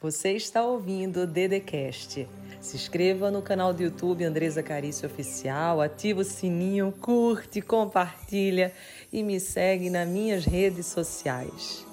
Você está ouvindo o Dedecast. Se inscreva no canal do YouTube Andresa Carício Oficial, ativa o sininho, curte, compartilha e me segue nas minhas redes sociais.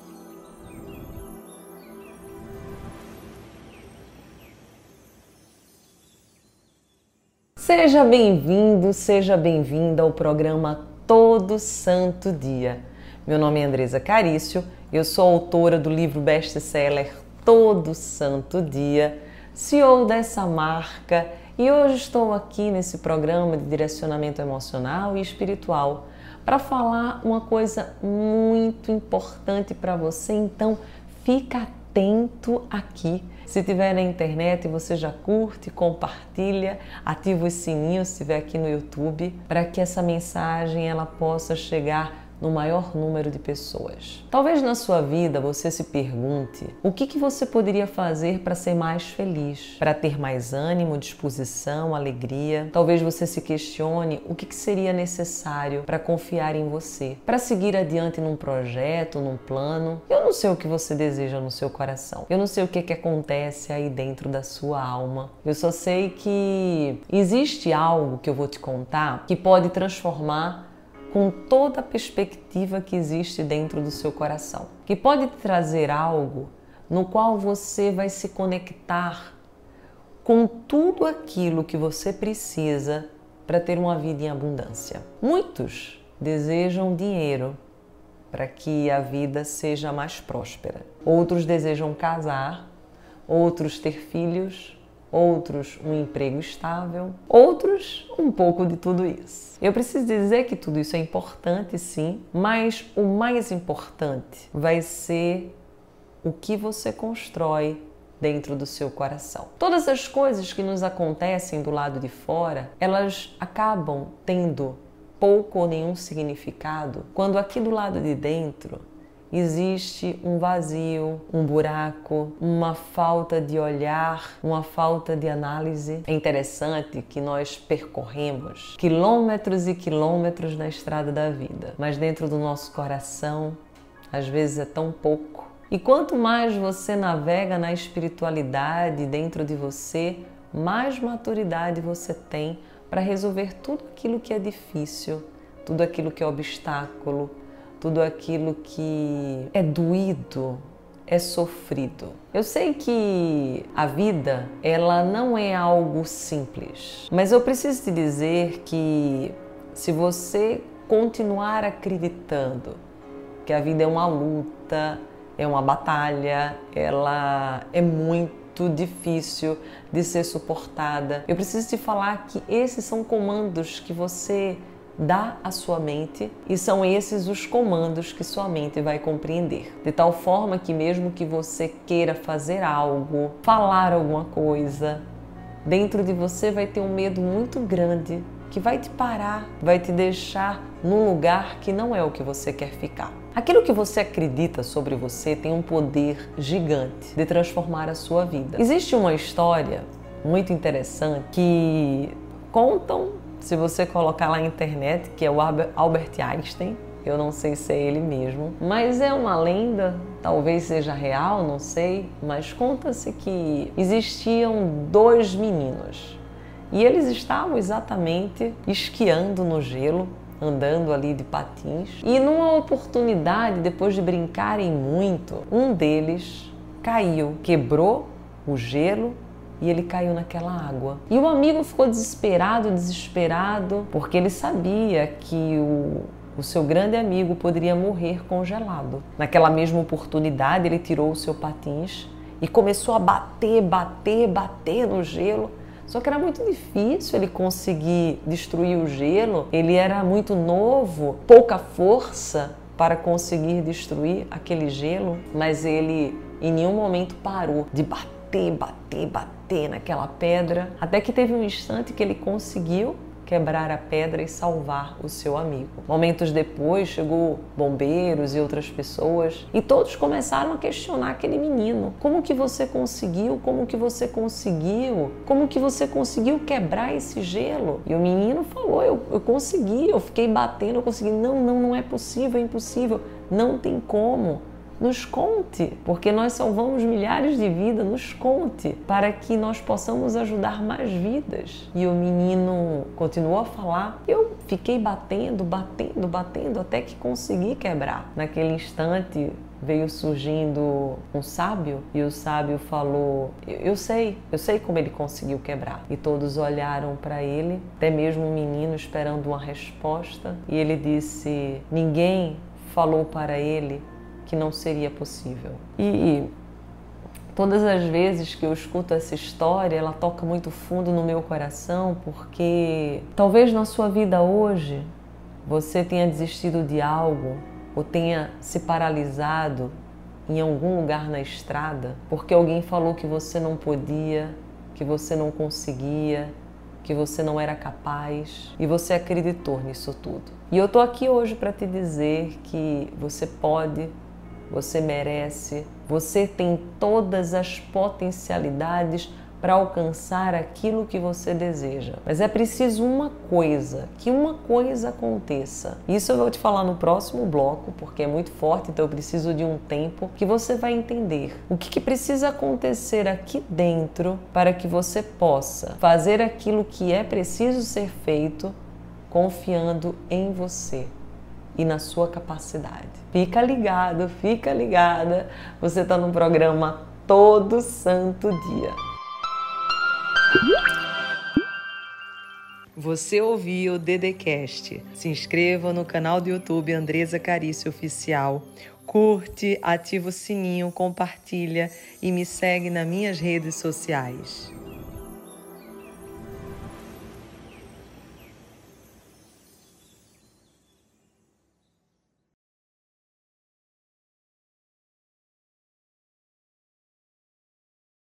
Seja bem-vindo, seja bem-vinda ao programa Todo Santo Dia. Meu nome é Andresa Carício, eu sou autora do livro best-seller todo santo dia, CEO dessa marca, e hoje estou aqui nesse programa de direcionamento emocional e espiritual para falar uma coisa muito importante para você, então fica atento aqui. Se tiver na internet, você já curte, compartilha, ativa os sininhos se estiver aqui no YouTube, para que essa mensagem ela possa chegar no maior número de pessoas. Talvez na sua vida você se pergunte o que, que você poderia fazer para ser mais feliz, para ter mais ânimo, disposição, alegria. Talvez você se questione o que, que seria necessário para confiar em você, para seguir adiante num projeto, num plano. Eu não sei o que você deseja no seu coração. Eu não sei o que, que acontece aí dentro da sua alma. Eu só sei que existe algo que eu vou te contar que pode transformar com toda a perspectiva que existe dentro do seu coração, que pode trazer algo no qual você vai se conectar com tudo aquilo que você precisa para ter uma vida em abundância. Muitos desejam dinheiro para que a vida seja mais próspera. Outros desejam casar, outros ter filhos, outros um emprego estável, outros um pouco de tudo isso. Eu preciso dizer que tudo isso é importante, sim, mas o mais importante vai ser o que você constrói dentro do seu coração. Todas as coisas que nos acontecem do lado de fora, elas acabam tendo pouco ou nenhum significado quando aqui do lado de dentro existe um vazio, um buraco, uma falta de olhar, uma falta de análise. É interessante que nós percorremos quilômetros e quilômetros na estrada da vida, mas dentro do nosso coração, às vezes é tão pouco. E quanto mais você navega na espiritualidade dentro de você, mais maturidade você tem para resolver tudo aquilo que é difícil, tudo aquilo que é obstáculo, tudo aquilo que é doído, é sofrido. Eu sei que a vida, ela não é algo simples, mas eu preciso te dizer que se você continuar acreditando que a vida é uma luta, é uma batalha, ela é muito difícil de ser suportada. Eu preciso te falar que esses são comandos que você dá à sua mente e são esses os comandos que sua mente vai compreender. De tal forma que, mesmo que você queira fazer algo, falar alguma coisa, dentro de você vai ter um medo muito grande que vai te parar, vai te deixar num lugar que não é o que você quer ficar. Aquilo que você acredita sobre você tem um poder gigante de transformar a sua vida. Existe uma história muito interessante que contam se você colocar lá na internet, que é o Albert Einstein, eu não sei se é ele mesmo, mas é uma lenda, talvez seja real, não sei, mas conta-se que existiam dois meninos. E eles estavam exatamente esquiando no gelo, andando ali de patins, e numa oportunidade, depois de brincarem muito, um deles caiu, quebrou o gelo e ele caiu naquela água. E o amigo ficou desesperado, desesperado, porque ele sabia que o, o seu grande amigo poderia morrer congelado. Naquela mesma oportunidade, ele tirou o seu patins e começou a bater, bater, bater no gelo. Só que era muito difícil ele conseguir destruir o gelo. Ele era muito novo, pouca força para conseguir destruir aquele gelo, mas ele em nenhum momento parou de bater bater, bater, bater naquela pedra, até que teve um instante que ele conseguiu quebrar a pedra e salvar o seu amigo. Momentos depois chegou bombeiros e outras pessoas e todos começaram a questionar aquele menino. Como que você conseguiu? Como que você conseguiu? Como que você conseguiu quebrar esse gelo? E o menino falou: eu, eu consegui, eu fiquei batendo, eu consegui. Não, não, não é possível, é impossível. Não tem como. Nos conte, porque nós salvamos milhares de vidas, nos conte, para que nós possamos ajudar mais vidas. E o menino continuou a falar. Eu fiquei batendo, batendo, batendo até que consegui quebrar. Naquele instante, veio surgindo um sábio e o sábio falou: Eu sei, eu sei como ele conseguiu quebrar. E todos olharam para ele, até mesmo o menino esperando uma resposta, e ele disse: Ninguém falou para ele que não seria possível. E todas as vezes que eu escuto essa história, ela toca muito fundo no meu coração, porque talvez na sua vida hoje você tenha desistido de algo ou tenha se paralisado em algum lugar na estrada porque alguém falou que você não podia, que você não conseguia, que você não era capaz e você acreditou nisso tudo. E eu tô aqui hoje para te dizer que você pode, você merece, você tem todas as potencialidades para alcançar aquilo que você deseja. Mas é preciso uma coisa, que uma coisa aconteça. Isso eu vou te falar no próximo bloco, porque é muito forte, então eu preciso de um tempo que você vai entender o que, que precisa acontecer aqui dentro para que você possa fazer aquilo que é preciso ser feito confiando em você e na sua capacidade. Fica ligado, fica ligada. Você está no programa todo santo dia. Você ouviu o Dedecast. Se inscreva no canal do YouTube Andresa Carício Oficial. Curte, ativa o sininho, compartilha e me segue nas minhas redes sociais.